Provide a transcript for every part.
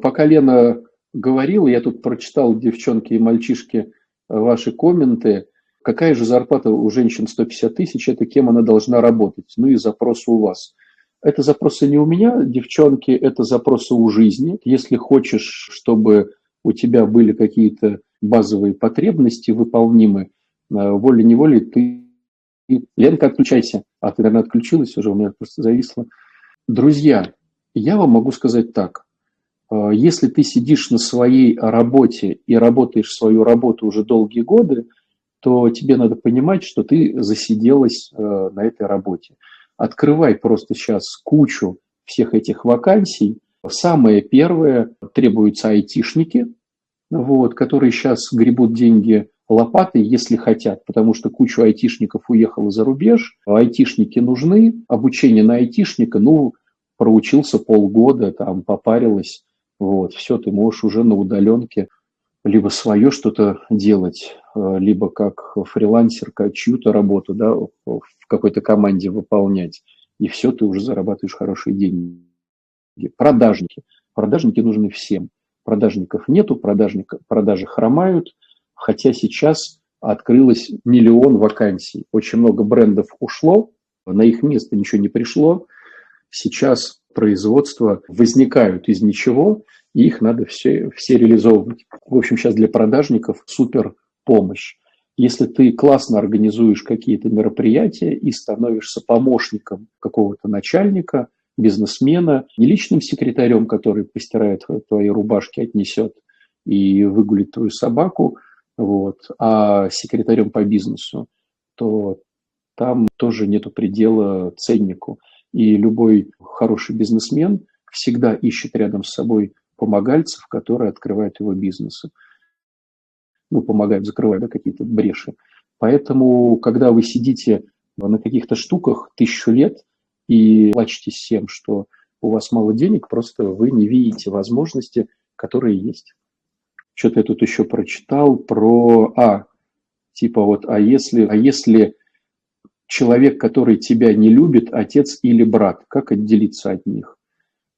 Пока Лена говорила, я тут прочитал, девчонки и мальчишки, ваши комменты. Какая же зарплата у женщин 150 тысяч, это кем она должна работать? Ну и запросы у вас. Это запросы не у меня, девчонки, это запросы у жизни. Если хочешь, чтобы у тебя были какие-то базовые потребности выполнимы, э, волей-неволей ты... Ленка, отключайся. А ты, наверное, отключилась уже, у меня просто зависло. Друзья, я вам могу сказать так. Э, если ты сидишь на своей работе и работаешь свою работу уже долгие годы, то тебе надо понимать, что ты засиделась э, на этой работе. Открывай просто сейчас кучу всех этих вакансий. Самое первое, требуются айтишники, вот, которые сейчас гребут деньги лопатой, если хотят, потому что кучу айтишников уехала за рубеж, айтишники нужны, обучение на айтишника, ну, проучился полгода, там, попарилась, вот, все, ты можешь уже на удаленке либо свое что-то делать, э, либо как фрилансер, как чью-то работу да, в какой-то команде выполнять. И все, ты уже зарабатываешь хорошие деньги. Продажники. Продажники нужны всем. Продажников нету, продажников, продажи хромают, хотя сейчас открылось миллион вакансий. Очень много брендов ушло, на их место ничего не пришло. Сейчас производства возникают из ничего, и их надо все, все реализовывать. В общем, сейчас для продажников супер помощь. Если ты классно организуешь какие-то мероприятия и становишься помощником какого-то начальника, бизнесмена, не личным секретарем, который постирает твои рубашки, отнесет и выгулит твою собаку, вот, а секретарем по бизнесу, то там тоже нету предела ценнику. И любой хороший бизнесмен всегда ищет рядом с собой помогальцев, которые открывают его бизнесы. Ну, помогают, закрывать да, какие-то бреши. Поэтому, когда вы сидите на каких-то штуках тысячу лет и плачетесь всем, что у вас мало денег, просто вы не видите возможности, которые есть. Что-то я тут еще прочитал про... А, типа вот, а если, а если человек, который тебя не любит, отец или брат, как отделиться от них?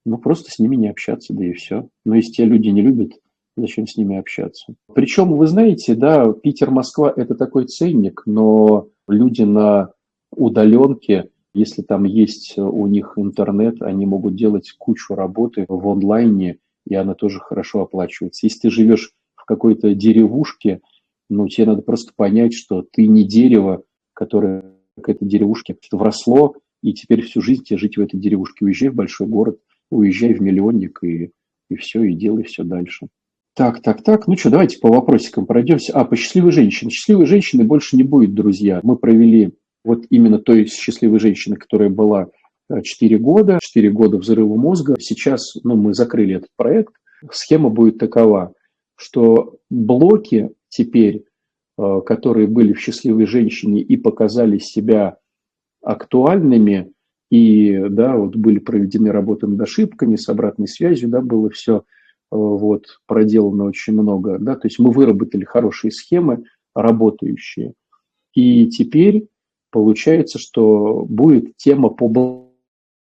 Ну, просто с ними не общаться, да и все. Но если тебя люди не любят, зачем с ними общаться? Причем, вы знаете, да, Питер-Москва – это такой ценник, но люди на удаленке, если там есть у них интернет, они могут делать кучу работы в онлайне, и она тоже хорошо оплачивается. Если ты живешь в какой-то деревушке, ну, тебе надо просто понять, что ты не дерево, которое к этой деревушке вросло, и теперь всю жизнь тебе жить в этой деревушке. Уезжай в большой город, уезжай в миллионник и, и все, и делай все дальше. Так, так, так. Ну что, давайте по вопросикам пройдемся. А, по счастливой женщине. Счастливой женщины больше не будет, друзья. Мы провели вот именно той счастливой женщины, которая была 4 э, года, 4 года взрыва мозга. Сейчас ну, мы закрыли этот проект. Схема будет такова, что блоки теперь которые были в «Счастливой женщине» и показали себя актуальными, и да, вот были проведены работы над ошибками, с обратной связью, да, было все э, вот, проделано очень много. Да, то есть мы выработали хорошие схемы, работающие. И теперь получается, что будет тема по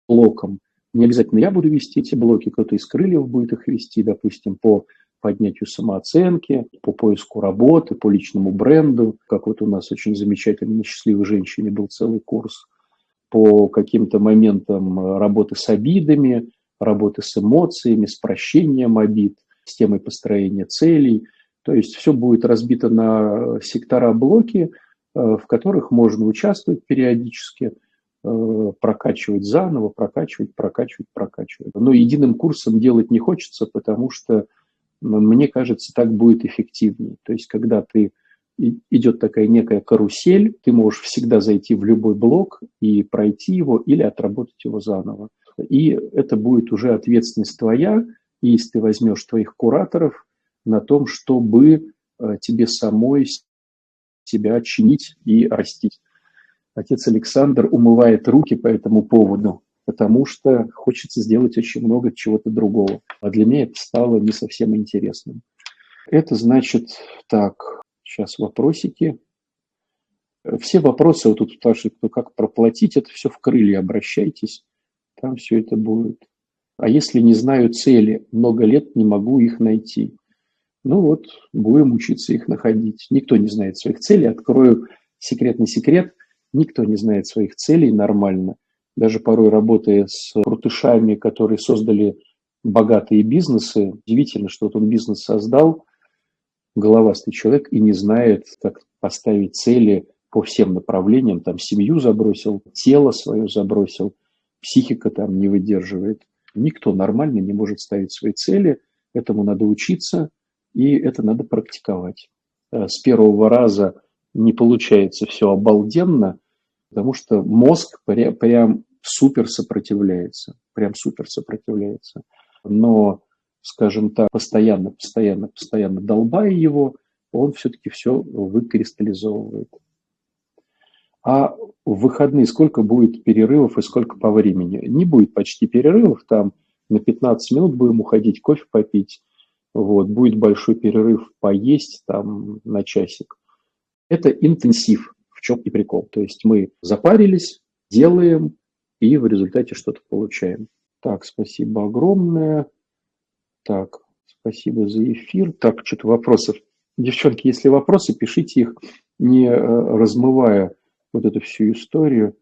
блокам. Не обязательно я буду вести эти блоки, кто-то из крыльев будет их вести, допустим, по поднятию самооценки, по поиску работы, по личному бренду, как вот у нас очень замечательно «Счастливой женщине» был целый курс, по каким-то моментам работы с обидами, работы с эмоциями, с прощением обид, с темой построения целей. То есть все будет разбито на сектора-блоки, э, в которых можно участвовать периодически, э, прокачивать заново, прокачивать, прокачивать, прокачивать. Но единым курсом делать не хочется, потому что мне кажется, так будет эффективнее. То есть, когда ты идет такая некая карусель, ты можешь всегда зайти в любой блок и пройти его или отработать его заново. И это будет уже ответственность твоя, если ты возьмешь твоих кураторов на том, чтобы э, тебе самой себя чинить и растить. Отец Александр умывает руки по этому поводу потому что хочется сделать очень много чего-то другого. А для меня это стало не совсем интересным. Это значит, так, сейчас вопросики. Все вопросы, вот тут спрашивают, кто как проплатить, это все в крылья, обращайтесь, там все это будет. А если не знаю цели, много лет не могу их найти. Ну вот, будем учиться их находить. Никто не знает своих целей. Открою секретный секрет. Никто не знает своих целей нормально. Даже порой работая с крутышами, которые создали богатые бизнесы, удивительно, что вот он бизнес создал, головастый человек, и не знает, как поставить цели по всем направлениям. Там семью забросил, тело свое забросил, психика там не выдерживает. Никто нормально не может ставить свои цели. Этому надо учиться, и это надо практиковать. Э, с первого раза не получается все обалденно, потому что мозг прям супер сопротивляется, прям супер сопротивляется. Но, скажем так, постоянно, постоянно, постоянно долбая его, он все-таки все выкристаллизовывает. А в выходные сколько будет перерывов и сколько по времени? Не будет почти перерывов, там на 15 минут будем уходить кофе попить, вот, будет большой перерыв поесть там на часик. Это интенсив, в чем и прикол. То есть мы запарились, делаем и в результате что-то получаем. Так, спасибо огромное. Так, спасибо за эфир. Так, что-то вопросов. Девчонки, если вопросы, пишите их, не э, размывая вот эту всю историю.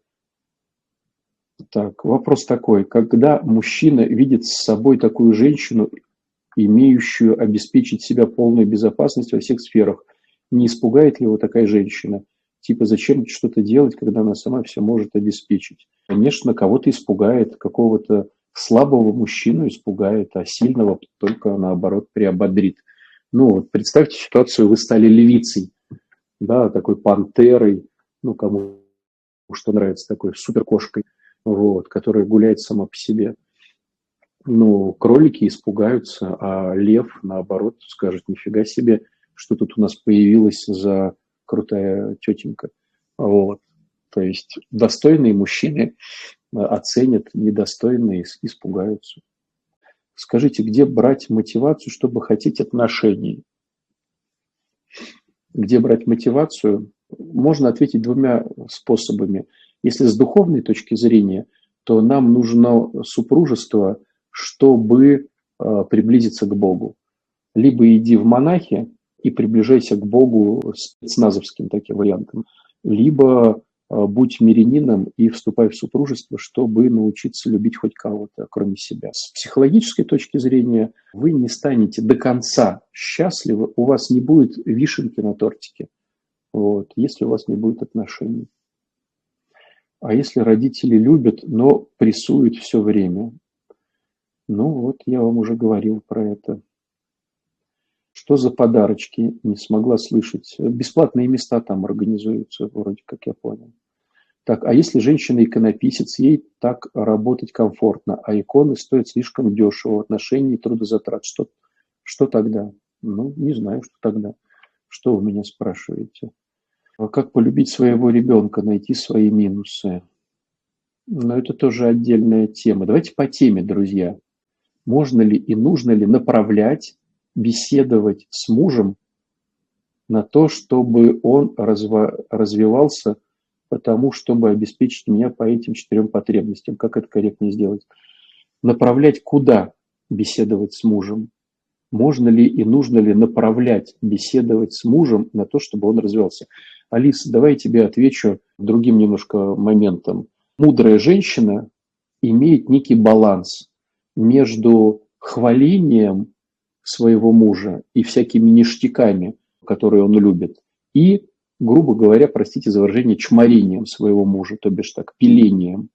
Так, вопрос такой. Когда мужчина видит с собой такую женщину, имеющую обеспечить себя полной безопасность во всех сферах, не испугает ли его такая женщина? Типа, зачем что-то делать, когда она сама все может обеспечить? Конечно, кого-то испугает, какого-то слабого мужчину испугает, а сильного только наоборот приободрит. Ну, вот представьте ситуацию, вы стали левицей, да, такой пантерой, ну, кому что нравится, такой суперкошкой, вот, которая гуляет сама по себе. Ну, кролики испугаются, а лев, наоборот, скажет, нифига себе, что тут у нас появилась за крутая тетенька. Вот. То есть достойные мужчины э, оценят, недостойные испугаются. Скажите, где брать мотивацию, чтобы хотеть отношений? Где брать мотивацию? можно ответить двумя способами. Если с духовной точки зрения, то нам нужно супружество, чтобы э, приблизиться к Богу. Либо иди в монахи и приближайся к Богу спецназовским таким вариантом, либо э, будь мирянином и вступай в супружество, чтобы научиться любить хоть кого-то, кроме себя. С психологической точки зрения вы не станете до конца счастливы, у вас не будет вишенки на тортике вот, если у вас не будет отношений. А если родители любят, но прессуют все время? Ну вот, я вам уже говорил про это. Что за подарочки? Не смогла слышать. Бесплатные места там организуются, вроде как я понял. Так, а если женщина-иконописец, ей так работать комфортно, а иконы стоят слишком дешево в отношении трудозатрат, что, что тогда? Ну, не знаю, что тогда. Что вы меня спрашиваете? А как полюбить своего ребенка, найти свои минусы? Но это тоже отдельная тема. Давайте по теме, друзья. Можно ли и нужно ли направлять, беседовать с мужем на то, чтобы он разва- развивался, потому чтобы обеспечить меня по этим четырем потребностям. Как это корректно сделать? Направлять куда беседовать с мужем? Можно ли и нужно ли направлять беседовать с мужем на то, чтобы он развивался? Алиса, давай я тебе отвечу другим немножко моментом. Мудрая женщина имеет некий баланс между хвалением своего мужа и всякими ништяками, которые он любит, и, грубо говоря, простите за выражение, чморением своего мужа, то бишь так, пилением.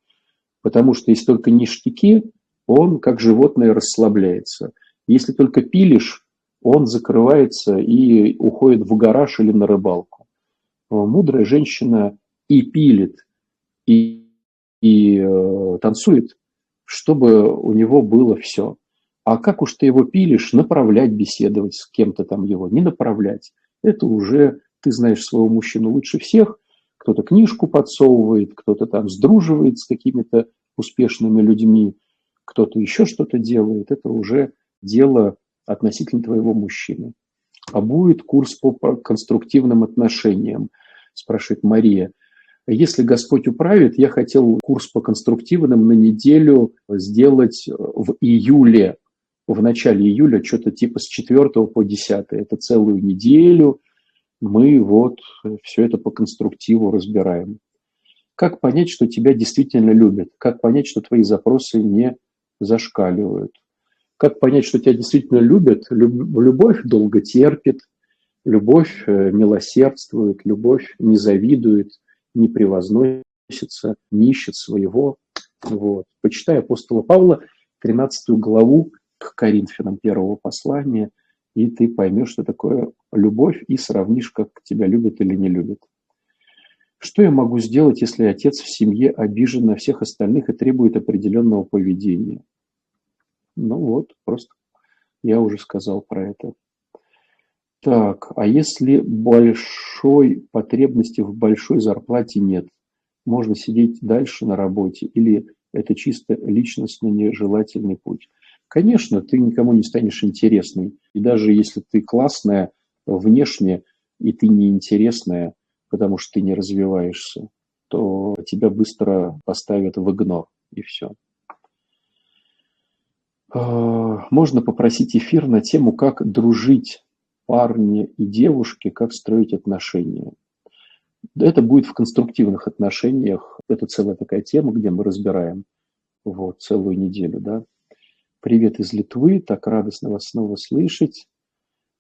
Потому что если только ништяки, он как животное расслабляется. Если только пилишь, он закрывается и уходит в гараж или на рыбалку. Мудрая женщина и пилит, и, и э, танцует, чтобы у него было все. А как уж ты его пилишь, направлять, беседовать с кем-то там его, не направлять. Это уже ты знаешь своего мужчину лучше всех. Кто-то книжку подсовывает, кто-то там сдруживает с какими-то успешными людьми, кто-то еще что-то делает. Это уже дело относительно твоего мужчины. А будет курс по конструктивным отношениям – спрашивает Мария. Если Господь управит, я хотел курс по конструктивным на неделю сделать в июле, в начале июля, что-то типа с 4 по 10. Это целую неделю мы вот все это по конструктиву разбираем. Как понять, что тебя действительно любят? Как понять, что твои запросы не зашкаливают? Как понять, что тебя действительно любят? Любовь долго терпит, любовь э, милосердствует, любовь не завидует, не превозносится, не ищет своего. Вот. Почитай апостола Павла, 13 главу к Коринфянам первого послания, и ты поймешь, что такое любовь, и сравнишь, как тебя любят или не любят. Что я могу сделать, если отец в семье обижен на всех остальных и требует определенного поведения? Ну вот, просто я уже сказал про это. Так, а если большой потребности в большой зарплате нет, можно сидеть дальше на работе или это чисто личностно нежелательный путь? Конечно, ты никому не станешь интересной. И даже если ты классная внешне, и ты неинтересная, потому что ты не развиваешься, то тебя быстро поставят в игнор, и все. А, можно попросить эфир на тему, как дружить парни и девушки, как строить отношения. Это будет в конструктивных отношениях. Это целая такая тема, где мы разбираем вот, целую неделю. Да? Привет из Литвы, так радостно вас снова слышать.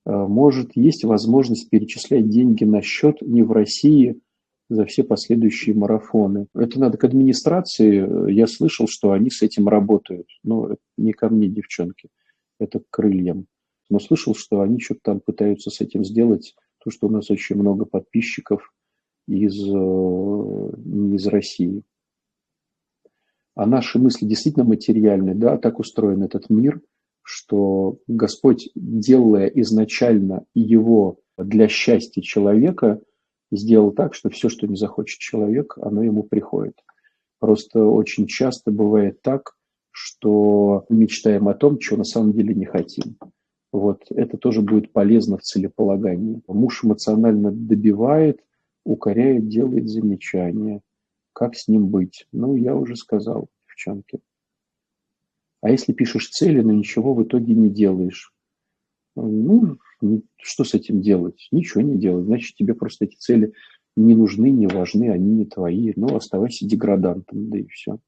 А, может, есть возможность перечислять деньги на счет не в России за все последующие марафоны. Это надо к администрации. Я слышал, что они с этим работают. Но не ко мне, девчонки. Это к крыльям но слышал, что они что-то там пытаются с этим сделать, то, что у нас очень много подписчиков из, э, из России. А наши мысли действительно материальны, да, так устроен этот мир, что Господь, делая изначально его для счастья человека, сделал так, что все, что не захочет человек, оно ему приходит. Просто очень часто бывает так, что мечтаем о том, чего на самом деле не хотим. Вот, это тоже будет полезно в целеполагании. Муж эмоционально добивает, укоряет, делает замечания. Как с ним быть? Ну, я уже сказал, девчонки. А если пишешь цели, но ничего в итоге не делаешь? Ну, что с этим делать? Ничего не делать. Значит, тебе просто эти цели не нужны, не важны, они не твои. Ну, оставайся деградантом, да и все.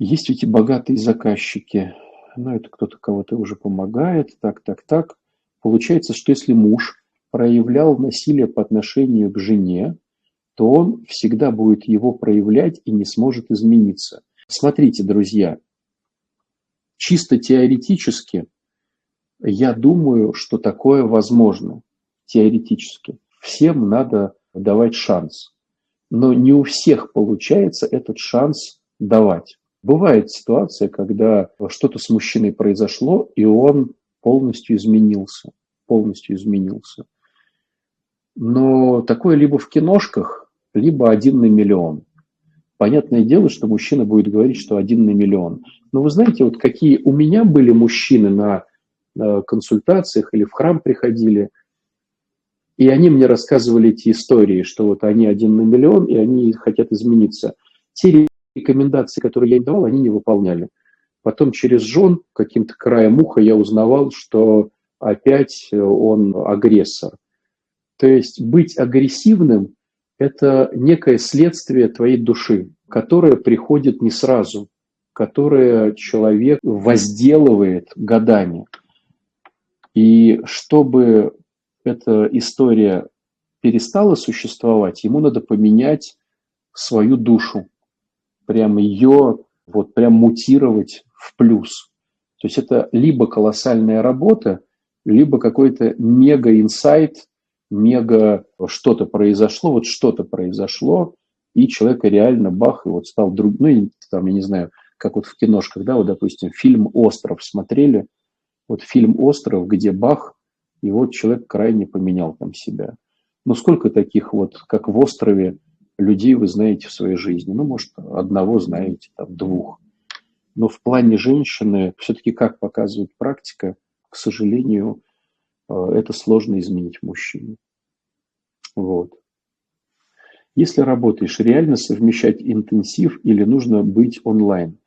Есть ведь и богатые заказчики ну, это кто-то кого-то уже помогает, так, так, так. Получается, что если муж проявлял насилие по отношению к жене, то он всегда будет его проявлять и не сможет измениться. Смотрите, друзья, чисто теоретически я думаю, что такое возможно. Теоретически. Всем надо давать шанс. Но не у всех получается этот шанс давать. Бывает ситуация, когда что-то с мужчиной произошло, и он полностью изменился. Полностью изменился. Но такое либо в киношках, либо один на миллион. Понятное дело, что мужчина будет говорить, что один на миллион. Но вы знаете, вот какие у меня были мужчины на консультациях или в храм приходили, и они мне рассказывали эти истории, что вот они один на миллион, и они хотят измениться. Те рекомендации, которые я им давал, они не выполняли. Потом через жен каким-то краем уха я узнавал, что опять он агрессор. То есть быть агрессивным – это некое следствие твоей души, которое приходит не сразу, которое человек возделывает годами. И чтобы эта история перестала существовать, ему надо поменять свою душу прям ее вот прям мутировать в плюс. То есть это либо колоссальная работа, либо какой-то мега-инсайт, мега что-то произошло, вот что-то произошло, и человек реально бах, и вот стал друг, ну, там, я не знаю, как вот в киношках, да, вот, допустим, фильм «Остров» смотрели, вот фильм «Остров», где бах, и вот человек крайне поменял там себя. Ну, сколько таких вот, как в «Острове», людей вы знаете в своей жизни. Ну, может, одного знаете, там, двух. Но в плане женщины, все-таки, как показывает практика, к сожалению, это сложно изменить мужчине. Вот. Если работаешь, реально совмещать интенсив или нужно быть онлайн?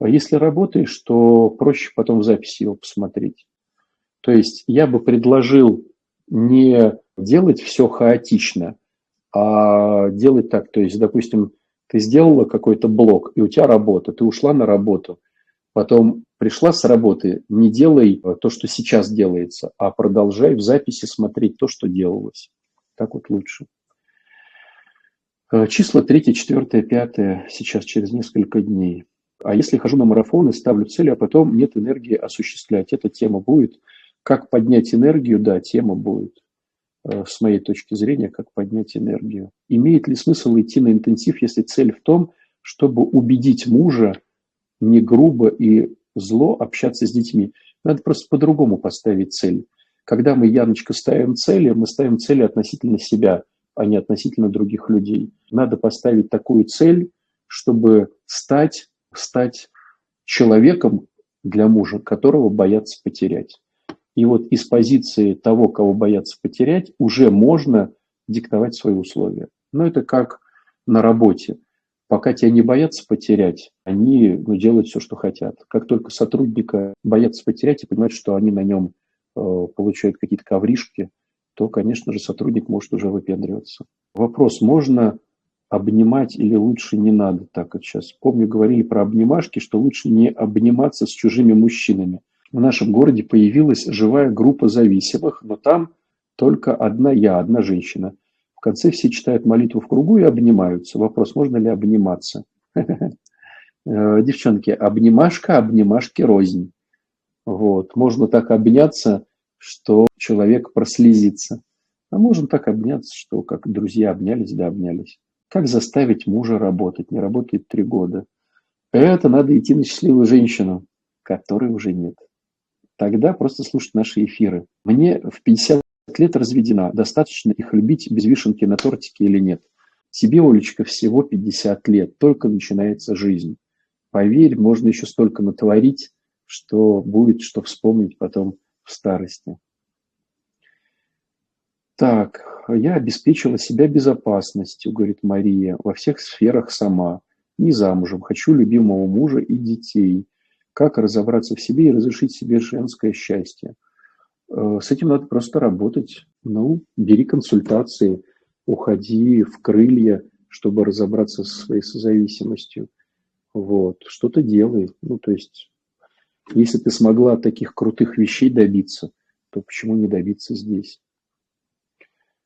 А если работаешь, то проще потом в записи его посмотреть. То есть я бы предложил не делать все хаотично, а делать так. То есть, допустим, ты сделала какой-то блок, и у тебя работа, ты ушла на работу, потом пришла с работы, не делай то, что сейчас делается, а продолжай в записи смотреть то, что делалось. Так вот лучше. Э, числа 3, 4, 5 сейчас через несколько дней. А если хожу на марафон и ставлю цели, а потом нет энергии осуществлять, эта тема будет. Как поднять энергию, да, тема будет. Э, с моей точки зрения, как поднять энергию. Имеет ли смысл идти на интенсив, если цель в том, чтобы убедить мужа не грубо и зло общаться с детьми? Надо просто по-другому поставить цель. Когда мы, Яночка, ставим цели, мы ставим цели относительно себя, а не относительно других людей. Надо поставить такую цель, чтобы стать, стать человеком для мужа, которого боятся потерять. И вот из позиции того, кого боятся потерять, уже можно диктовать свои условия. Но это как на работе. Пока тебя не боятся потерять, они ну, делают все, что хотят. Как только сотрудника боятся потерять и понимают, что они на нем э, получают какие-то ковришки, то, конечно же, сотрудник может уже выпендриваться. Вопрос, можно обнимать или лучше не надо так как сейчас. Помню, говорили про обнимашки, что лучше не обниматься с чужими мужчинами в нашем городе появилась живая группа зависимых, но там только одна я, одна женщина. Конце все читают молитву в кругу и обнимаются. Вопрос, можно ли обниматься? Э, девчонки, обнимашка, обнимашки рознь. Вот. Можно так обняться, что человек прослезится. А можно так обняться, что как друзья обнялись, да обнялись. Как заставить мужа работать? Не работает три года. Это надо идти на счастливую женщину, которой уже нет тогда просто слушать наши эфиры. Мне в 50 лет разведена, достаточно их любить без вишенки на тортике или нет. Тебе, Олечка, всего 50 лет, только начинается жизнь. Поверь, можно еще столько натворить, что будет что вспомнить потом в старости. Так, я обеспечила себя безопасностью, говорит Мария, во всех сферах сама. Не замужем, хочу любимого мужа и детей как разобраться в себе и разрешить себе женское счастье. Э, с этим надо просто работать. Ну, бери консультации, уходи в крылья, чтобы разобраться со своей созависимостью. Вот, что-то делай. Ну, то есть, если ты смогла таких крутых вещей добиться, то почему не добиться здесь?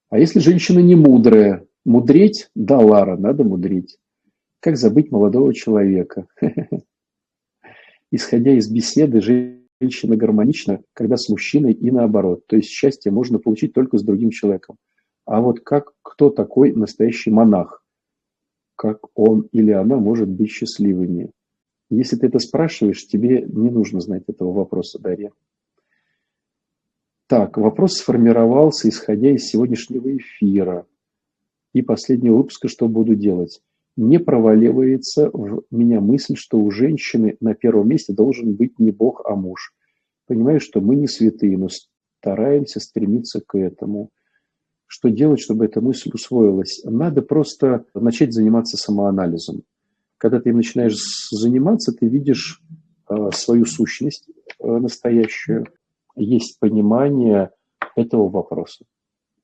А если женщина не мудрая, мудреть? Да, Лара, надо мудреть. Как забыть молодого человека? исходя из беседы, женщина гармонична, когда с мужчиной и наоборот. То есть счастье можно получить только с другим человеком. А вот как, кто такой настоящий монах? Как он или она может быть счастливыми? Если ты это спрашиваешь, тебе не нужно знать этого вопроса, Дарья. Так, вопрос сформировался, исходя из сегодняшнего эфира и последнего выпуска «Что буду делать?». Не проваливается в меня мысль, что у женщины на первом месте должен быть не Бог, а муж. Понимаю, что мы не святые, но стараемся стремиться к этому. Что делать, чтобы эта мысль усвоилась? Надо просто начать заниматься самоанализом. Когда ты начинаешь заниматься, ты видишь э, свою сущность э, настоящую, есть понимание этого вопроса.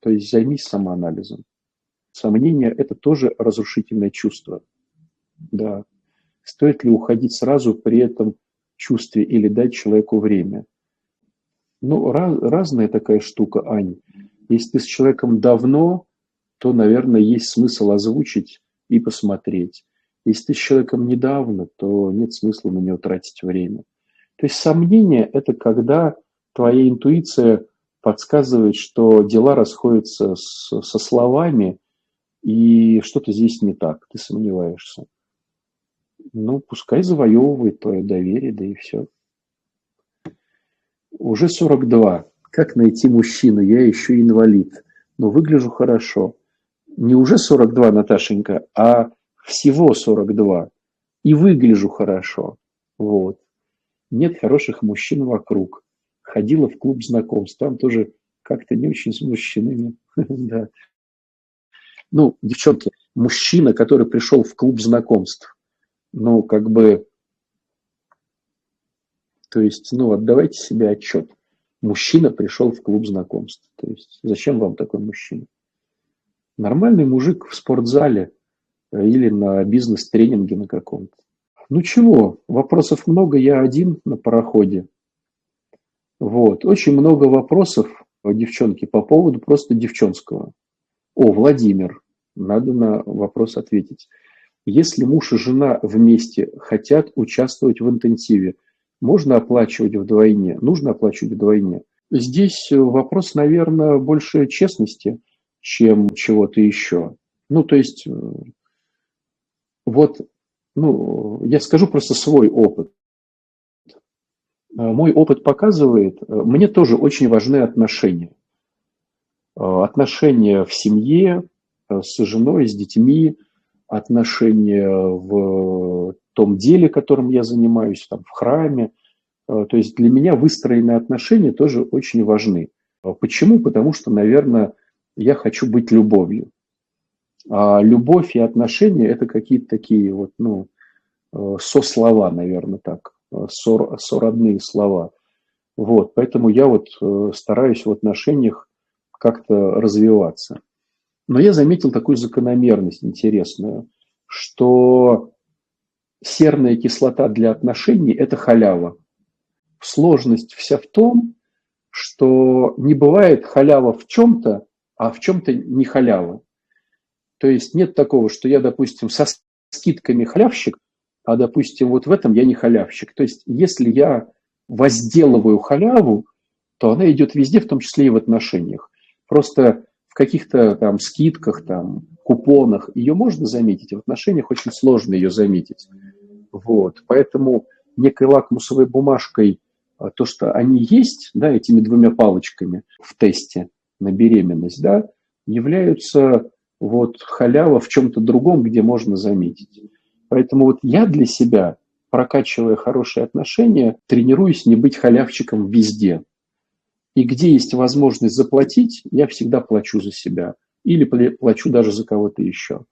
То есть займись самоанализом. Сомнение – это тоже разрушительное чувство. Да. Стоит ли уходить сразу при этом чувстве или дать человеку время? Ну, раз, разная такая штука, Ань. Если ты с человеком давно, то, наверное, есть смысл озвучить и посмотреть. Если ты с человеком недавно, то нет смысла на него тратить время. То есть сомнение – это когда твоя интуиция подсказывает, что дела расходятся с, со словами, и что-то здесь не так, ты сомневаешься. Ну, пускай завоевывает твое доверие, да и все. Уже 42. Как найти мужчину? Я еще инвалид, но выгляжу хорошо. Не уже 42, Наташенька, а всего 42. И выгляжу хорошо. Вот. Нет хороших мужчин вокруг. Ходила в клуб знакомств. Там тоже как-то не очень с мужчинами. да. Ну, девчонки, мужчина, который пришел в клуб знакомств, ну, как бы, то есть, ну, отдавайте себе отчет. Мужчина пришел в клуб знакомств. То есть, зачем вам такой мужчина? Нормальный мужик в спортзале э, или на бизнес-тренинге на каком-то. Ну чего, вопросов много, я один на пароходе. Вот, очень много вопросов, девчонки, по поводу просто девчонского. О, Владимир, надо на вопрос ответить. Если муж и жена вместе хотят участвовать в интенсиве, можно оплачивать вдвойне, нужно оплачивать вдвойне. Здесь вопрос, наверное, больше честности, чем чего-то еще. Ну, то есть, э, вот, ну, я скажу просто свой опыт. Э, мой опыт показывает, э, мне тоже очень важны отношения. Отношения в семье, с женой, с детьми, отношения в том деле, которым я занимаюсь, там, в храме. То есть для меня выстроенные отношения тоже очень важны. Почему? Потому что, наверное, я хочу быть любовью. А любовь и отношения – это какие-то такие вот, ну, э, со-слова, наверное, так, э, со, сородные слова. Вот, поэтому я вот э, стараюсь в отношениях как-то развиваться. Но я заметил такую закономерность интересную, что серная кислота для отношений – это халява. Сложность вся в том, что не бывает халява в чем-то, а в чем-то не халява. То есть нет такого, что я, допустим, со скидками халявщик, а, допустим, вот в этом я не халявщик. То есть если я возделываю халяву, то она идет везде, в том числе и в отношениях. Просто в каких-то там скидках, там, купонах ее можно заметить, в отношениях очень сложно ее заметить. Вот. Поэтому некой лакмусовой бумажкой а, то, что они есть, да, этими двумя палочками в тесте – на беременность, да, являются вот халява в чем-то другом, где можно заметить. Поэтому вот я для себя, прокачивая хорошие отношения, тренируюсь не быть халявчиком везде. И где есть возможность заплатить, я всегда плачу за себя. Или плачу даже за кого-то еще.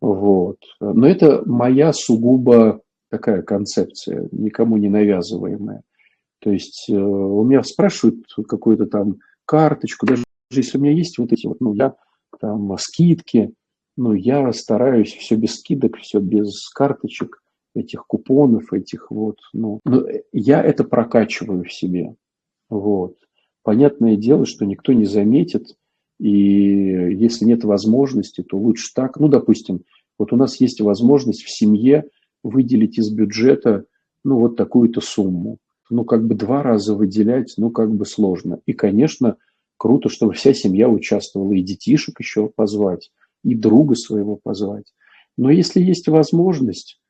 Вот. Но это моя сугубо такая концепция, никому не навязываемая. То есть э, у меня спрашивают какую-то там карточку, даже если у меня есть вот эти вот, ну, я там скидки, ну, я стараюсь все без скидок, все без карточек, этих купонов, этих вот, ну, я это прокачиваю в себе, вот. Понятное дело, что никто не заметит, и если нет возможности, то лучше так. Ну, допустим, вот у нас есть возможность в семье выделить из бюджета, ну, вот такую-то сумму. Ну, как бы два раза выделять, ну, как бы сложно. И, конечно, Круто, чтобы вся семья участвовала, и детишек еще позвать, и друга своего позвать. Но если есть возможность,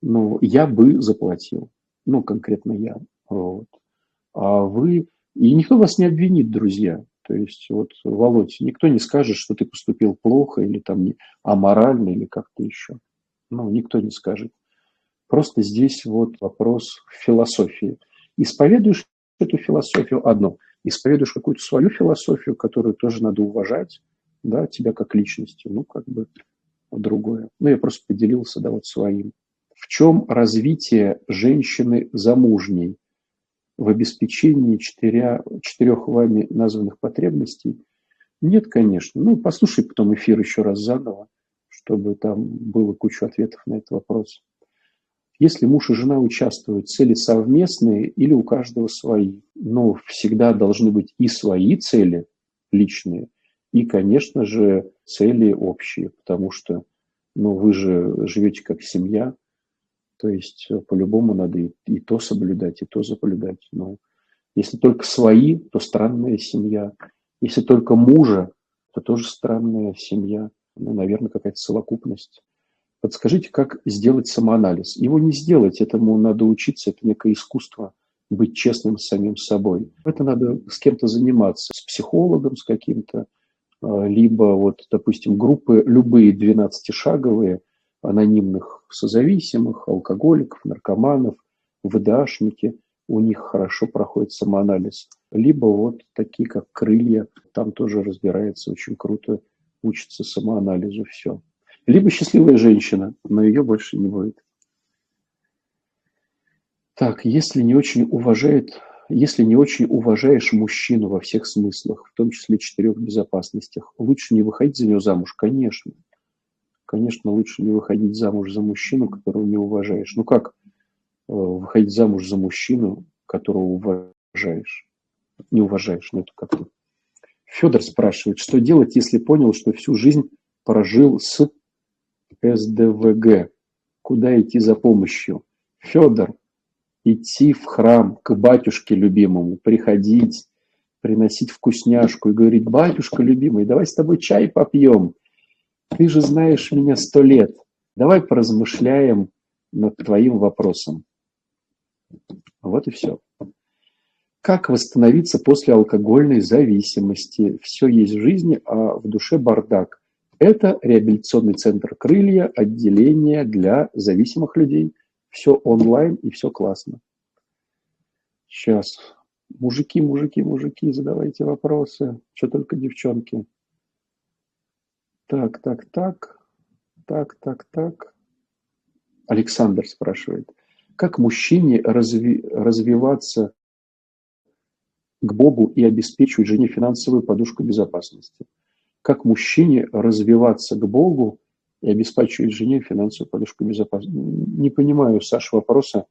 ну, я бы заплатил. Ну, конкретно я. Вот. А вы... И никто вас не обвинит, друзья. То есть, вот, Володь, никто не скажет, что ты поступил плохо или там не аморально или как-то еще. Ну, никто не скажет. Просто здесь вот вопрос философии. Исповедуешь эту философию одну – исповедуешь какую-то свою философию, которую тоже надо уважать, да, тебя как личности, ну, как бы другое. Ну, я просто поделился, да, вот своим. В чем развитие женщины замужней в обеспечении четыря, четырех вами названных потребностей? Нет, конечно. Ну, послушай потом эфир еще раз заново, чтобы там было кучу ответов на этот вопрос. Если муж и жена участвуют, цели совместные или у каждого свои? Но всегда должны быть и свои цели личные, и, конечно же, цели общие, потому что ну, вы же живете как семья, то есть э, по-любому надо и, и то соблюдать, и то соблюдать. Но если только свои, то странная семья. Если только мужа, то тоже странная семья. Ну, наверное, какая-то совокупность. Подскажите, как сделать самоанализ? Его не сделать, этому надо учиться, это некое искусство быть честным с самим собой. Это надо с кем-то заниматься, с психологом, с каким-то, а, либо вот, допустим, группы любые 12-шаговые, анонимных созависимых, алкоголиков, наркоманов, ВДАшники, у них хорошо проходит самоанализ. Либо вот такие, как крылья, там тоже разбирается очень круто, учится самоанализу все. Либо счастливая женщина, но ее больше не будет. Так, если не очень уважает, если не очень уважаешь мужчину во всех смыслах, в том числе четырех безопасностях, лучше не выходить за него замуж, конечно. Конечно, лучше не выходить замуж за мужчину, которого не уважаешь. Ну как э, выходить замуж за мужчину, которого уважаешь? Не уважаешь, ну это как-то. Федор спрашивает, что делать, если понял, что всю жизнь прожил с СДВГ? Куда идти за помощью? Федор, идти в храм к батюшке любимому, приходить, приносить вкусняшку и говорить, батюшка любимый, давай с тобой чай попьем. Ты же знаешь меня сто лет. Давай поразмышляем над твоим вопросом. Вот и все. Как восстановиться после алкогольной зависимости? Все есть в жизни, а в душе бардак. Это реабилитационный центр «Крылья», отделение для зависимых людей – все онлайн и все классно. Сейчас. Мужики, мужики, мужики, задавайте вопросы. Что только девчонки. Так, так, так. Так, так, так. Александр спрашивает. Как мужчине разви развиваться к Богу и обеспечивать жене финансовую подушку безопасности? Как мужчине развиваться к Богу и обеспечивать жене финансовую подушку безопасности. Не понимаю, Саша, вопроса,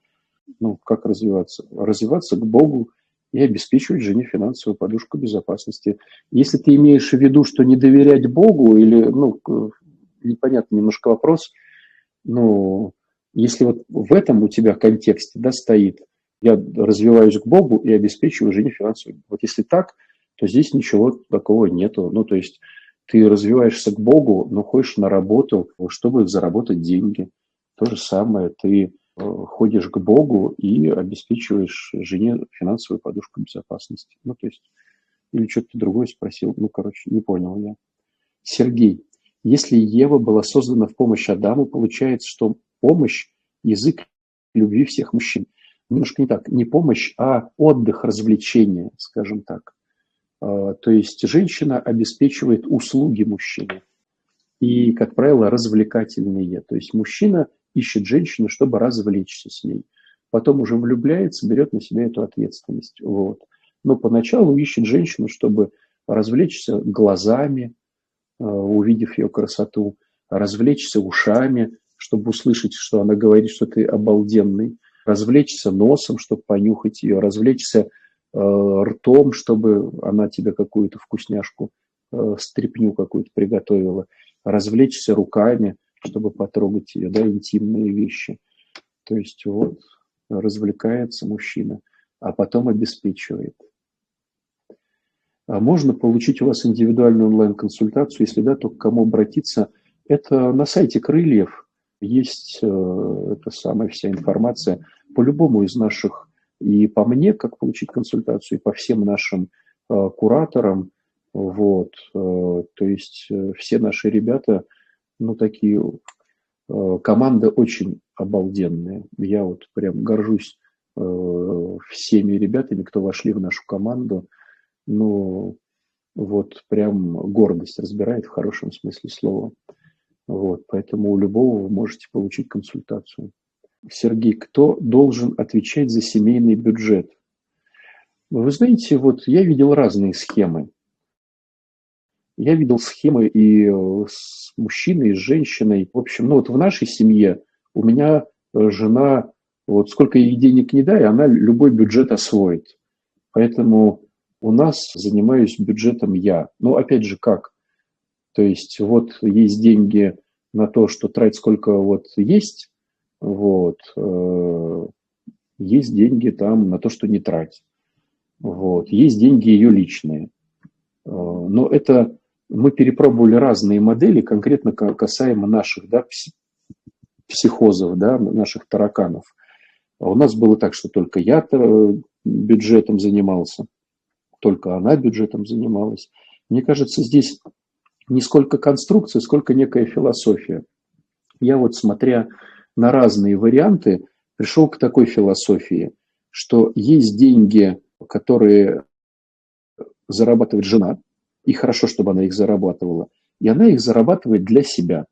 ну, как развиваться? Развиваться к Богу и обеспечивать жене финансовую подушку безопасности. Если ты имеешь в виду, что не доверять Богу, или, ну, непонятно немножко вопрос, ну, если вот в этом у тебя контексте, да, стоит, я развиваюсь к Богу и обеспечиваю жене финансовую. Вот если так, то здесь ничего такого нету. Ну, то есть ты развиваешься к Богу, но ходишь на работу, чтобы заработать деньги. То же самое, ты ходишь к Богу и обеспечиваешь жене финансовую подушку безопасности. Ну, то есть, или что-то другое спросил. Ну, короче, не понял я. Сергей, если Ева была создана в помощь Адаму, получается, что помощь – язык любви всех мужчин. Немножко не так. Не помощь, а отдых, развлечение, скажем так. А, то есть женщина обеспечивает услуги мужчине. И, как правило, развлекательные. То есть мужчина ищет женщину, чтобы развлечься с ней. Потом уже влюбляется, берет на себя эту ответственность. Вот. Но поначалу ищет женщину, чтобы развлечься глазами, а, увидев ее красоту, развлечься ушами, чтобы услышать, что она говорит, что ты обалденный, развлечься носом, чтобы понюхать ее, развлечься Э, ртом, чтобы она тебе какую-то вкусняшку, э, стряпню какую-то приготовила, развлечься руками, чтобы потрогать ее, да, интимные вещи. То есть вот развлекается мужчина, а потом обеспечивает. А можно получить у вас индивидуальную онлайн-консультацию, если да, то к кому обратиться? Это на сайте Крыльев есть э, эта самая вся информация по любому из наших и по мне, как получить консультацию, и по всем нашим э, кураторам. Вот, э, то есть э, все наши ребята, ну, такие, э, команда очень обалденная. Я вот прям горжусь э, всеми ребятами, кто вошли в нашу команду. Ну, вот прям гордость разбирает в хорошем смысле слова. Вот, поэтому у любого вы можете получить консультацию. Сергей, кто должен отвечать за семейный бюджет? Вы знаете, вот я видел разные схемы. Я видел схемы и э, с мужчиной, и с женщиной. В общем, ну вот в нашей семье у меня э, жена, вот сколько ей денег не дай, она любой бюджет освоит. Поэтому у нас занимаюсь бюджетом я. Но опять же, как? То есть вот есть деньги на то, что тратить сколько вот есть, вот. Э, есть деньги там на то, что не тратить. Вот. Есть деньги ее личные. Но это мы перепробовали разные модели, конкретно касаемо наших да, психозов, да, наших тараканов. А у нас было так, что только я бюджетом занимался, только она бюджетом занималась. Мне кажется, здесь не сколько конструкция, сколько некая философия. Я вот смотря на разные варианты, пришел к такой философии, что есть деньги, которые зарабатывает жена, и хорошо, чтобы она их зарабатывала, и она их зарабатывает для себя.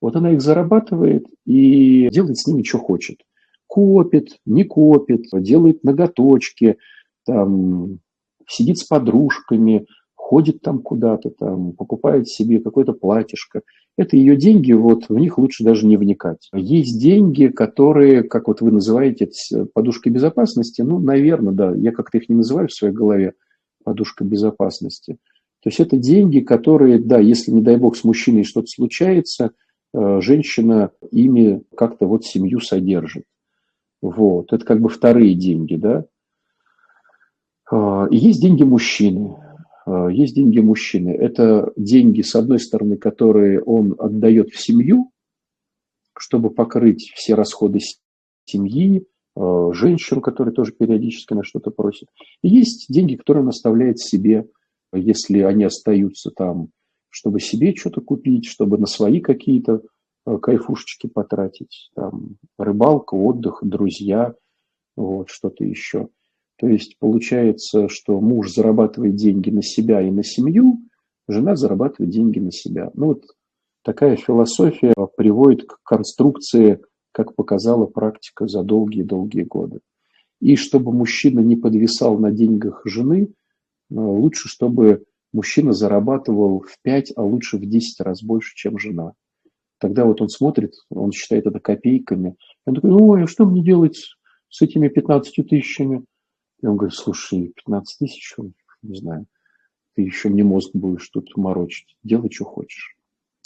Вот она их зарабатывает и делает с ними, что хочет. Копит, не копит, делает ноготочки, там, сидит с подружками, ходит там куда-то, там, покупает себе какое-то платьишко. Это ее деньги, вот в них лучше даже не вникать. Есть деньги, которые, как вот вы называете, подушкой безопасности. Ну, наверное, да, я как-то их не называю в своей голове подушка безопасности. То есть это деньги, которые, да, если, не дай бог, с мужчиной что-то случается, э, женщина ими как-то вот семью содержит. Вот, это как бы вторые деньги, да. А, и есть деньги мужчины. А, есть деньги мужчины. Это деньги, с одной стороны, которые он отдает в семью, чтобы покрыть все расходы семьи, а, женщин, которые тоже периодически на что-то просят. И есть деньги, которые он оставляет себе, если они остаются там, чтобы себе что-то купить, чтобы на свои какие-то а, кайфушечки потратить. Там, рыбалка, отдых, друзья, вот, что-то еще. То есть получается, что муж зарабатывает деньги на себя и на семью, жена зарабатывает деньги на себя. Ну вот такая философия приводит к конструкции, как показала практика за долгие-долгие годы. И чтобы мужчина не подвисал на деньгах жены, э, лучше, чтобы мужчина зарабатывал в 5, а лучше в 10 раз больше, чем жена. Тогда вот он смотрит, он считает это копейками. Он такой, ой, а что мне делать с этими 15 тысячами? И он говорит, слушай, 15 тысяч, не знаю, ты еще мне мозг будешь тут морочить. Делай, что хочешь.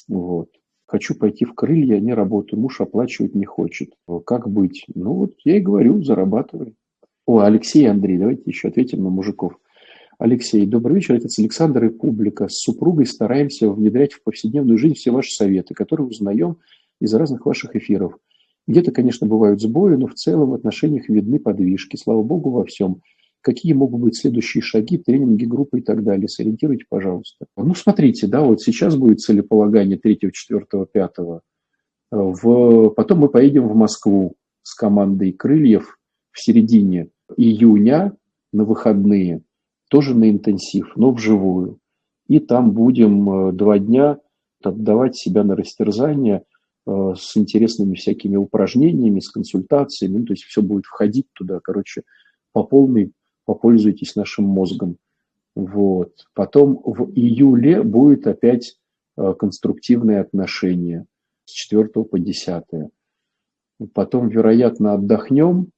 Вот. Хочу пойти в крылья, не работаю, муж оплачивать не хочет. Как быть? Ну вот я и говорю, зарабатывай. О, Алексей Андрей, давайте еще ответим на мужиков. Алексей, добрый вечер, отец Александр и публика. С супругой стараемся внедрять в повседневную жизнь все ваши советы, которые узнаем из разных ваших эфиров. Где-то, конечно, бывают сбои, но в целом в отношениях видны подвижки. Слава Богу во всем. Какие могут быть следующие шаги, тренинги, группы и так далее? Сориентируйте, пожалуйста. Ну, смотрите, да, вот сейчас будет целеполагание 3, 4, 5. В... Потом мы поедем в Москву с командой «Крыльев» в середине июня на выходные, тоже на интенсив, но вживую. И там будем э, два дня отдавать себя на растерзание – Э, с интересными всякими упражнениями, с консультациями, ну, то есть все будет входить туда, короче, по полной попользуйтесь нашим мозгом. Вот. Потом в июле будет опять э, конструктивные отношения с 4 по 10. Потом, вероятно, отдохнем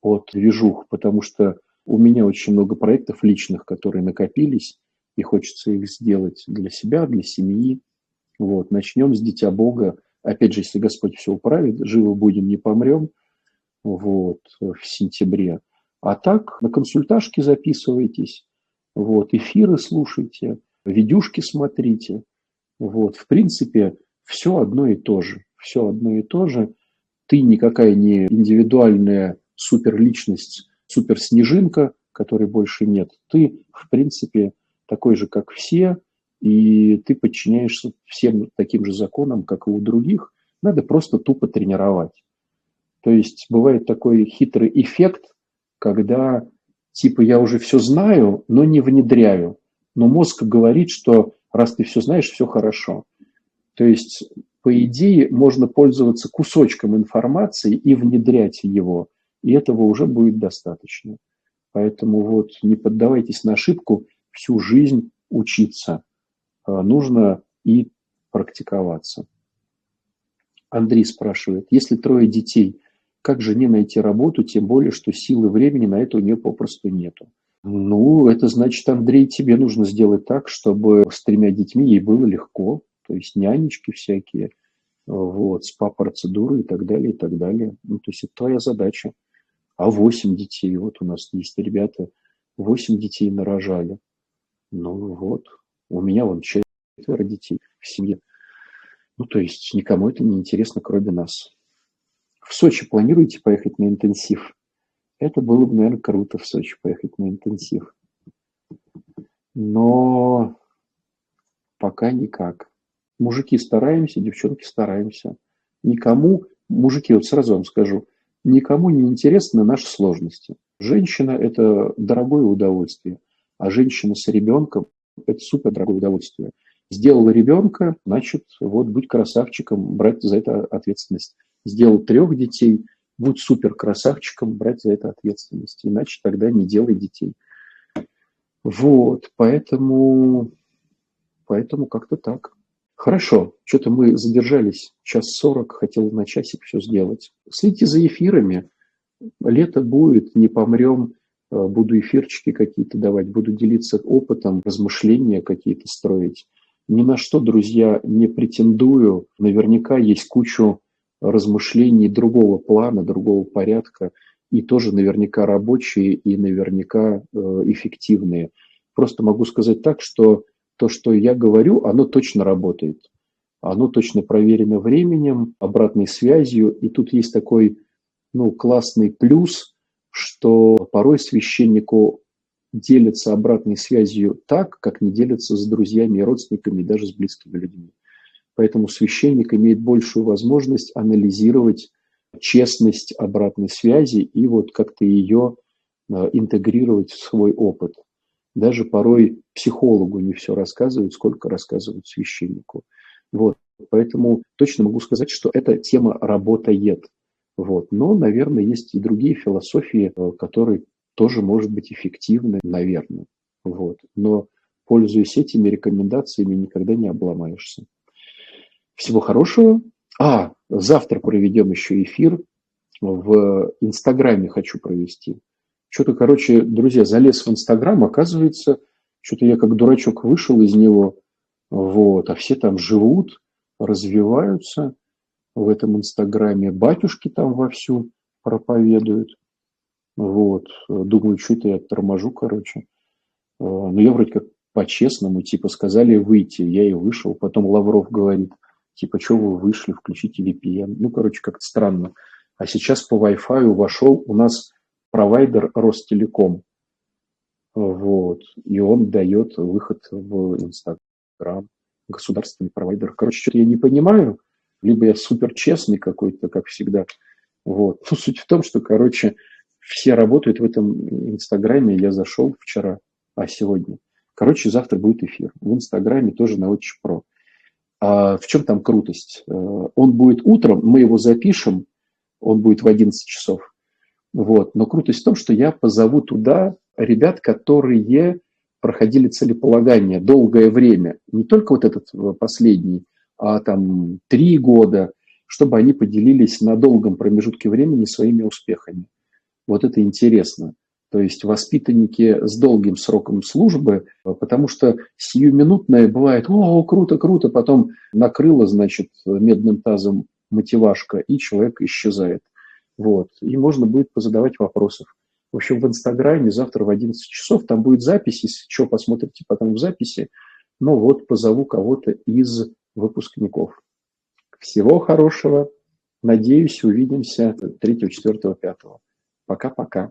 от движух, потому что у меня очень много проектов личных, которые накопились, и хочется их сделать для себя, для семьи. Вот. Начнем с Дитя Бога Опять же, если Господь все управит, живы будем, не помрем вот, в сентябре. А так на консультажки записывайтесь, вот, эфиры слушайте, видюшки смотрите. Вот, в принципе, все одно и то же. Все одно и то же. Ты никакая не индивидуальная суперличность, суперснежинка, которой больше нет. Ты, в принципе, такой же, как все, и ты подчиняешься всем таким же законам, как и у других, надо просто тупо тренировать. То есть бывает такой хитрый эффект, когда типа я уже все знаю, но не внедряю. Но мозг говорит, что раз ты все знаешь, все хорошо. То есть, по идее, можно пользоваться кусочком информации и внедрять его, и этого уже будет достаточно. Поэтому вот не поддавайтесь на ошибку всю жизнь учиться. А, нужно и практиковаться. Андрей спрашивает, если трое детей, как же не найти работу, тем более, что силы времени на это у нее попросту нету? Ну, это значит, Андрей, тебе нужно сделать так, чтобы с тремя детьми ей было легко, то есть нянечки всякие, вот, СПА-процедуры и так далее, и так далее. Ну, то есть это твоя задача. А восемь детей, вот у нас есть ребята, восемь детей нарожали. Ну вот, у меня вон четверо детей в семье. Ну, то есть никому это не интересно, кроме нас. В Сочи планируете поехать на интенсив? Это было бы, наверное, круто в Сочи поехать на интенсив. Но пока никак. Мужики стараемся, девчонки стараемся. Никому, мужики, вот сразу вам скажу, никому не интересны наши сложности. Женщина – это дорогое удовольствие, а женщина с ребенком – это супер дорогое удовольствие. Сделал ребенка, значит, вот будь красавчиком, брать за это ответственность. Сделал трех детей, будь супер красавчиком, брать за это ответственность. Иначе тогда не делай детей. Вот, поэтому, поэтому как-то так. Хорошо, что-то мы задержались час сорок, хотел на часик все сделать. Следите за эфирами. Лето будет, не помрем. Э, буду эфирчики какие-то давать, буду делиться опытом, размышления какие-то строить. Ни на что, друзья, не претендую. Наверняка есть кучу размышлений другого плана, другого порядка, и тоже наверняка рабочие, и наверняка э, эффективные. Просто могу сказать так, что то, что я говорю, оно точно работает. Оно точно проверено временем, обратной связью. И тут есть такой ну, классный плюс, что порой священнику делятся обратной связью так, как не делятся с друзьями родственниками, даже с близкими людьми. Поэтому священник имеет большую возможность анализировать честность обратной связи и вот как-то ее э, интегрировать в свой опыт. Даже порой психологу не все рассказывают, сколько рассказывают священнику. Вот. Поэтому точно могу сказать, что эта тема работает. Вот. Но, наверное, есть и другие философии, э, которые тоже, может быть, эффективны, наверное. Вот. Но, пользуясь этими рекомендациями, никогда не обломаешься. Всего хорошего. А, завтра проведем еще эфир. В Инстаграме хочу провести. Что-то, короче, друзья, залез в Инстаграм, оказывается, что-то я как дурачок вышел из него, вот, а все там живут, развиваются в этом Инстаграме, батюшки там вовсю проповедуют, вот, думаю, что это я торможу, короче. Э, Но ну, я вроде как по-честному, типа, сказали выйти, я и вышел, потом Лавров говорит, типа, что вы вышли, включите VPN. Ну, короче, как-то странно. А сейчас по Wi-Fi вошел, у нас провайдер Ростелеком. Вот. И он дает выход в Инстаграм, государственный провайдер. Короче, что-то я не понимаю, либо я супер честный какой-то, как всегда. Вот. Ну, суть в том, что, короче, все работают в этом Инстаграме. Я зашел вчера, а сегодня. Короче, завтра будет эфир. В Инстаграме тоже на Очень Про. А в чем там крутость? Э, он будет утром, мы его запишем, он будет в 11 часов. Вот. Но крутость в том, что я позову туда ребят, которые проходили целеполагание долгое время. Не только вот этот э, последний, а там три года, чтобы они поделились на долгом промежутке времени своими успехами. Вот это интересно. То есть воспитанники с долгим сроком службы, потому что сиюминутное бывает, о, круто, круто, потом накрыло, значит, медным тазом мотивашка, и человек исчезает. Вот. И можно будет позадавать вопросов. В общем, в Инстаграме завтра в 11 часов там будет запись, если что, посмотрите потом в записи. Ну вот, позову кого-то из выпускников. Всего хорошего. Надеюсь, увидимся 3, 4, 5. Пока-пока.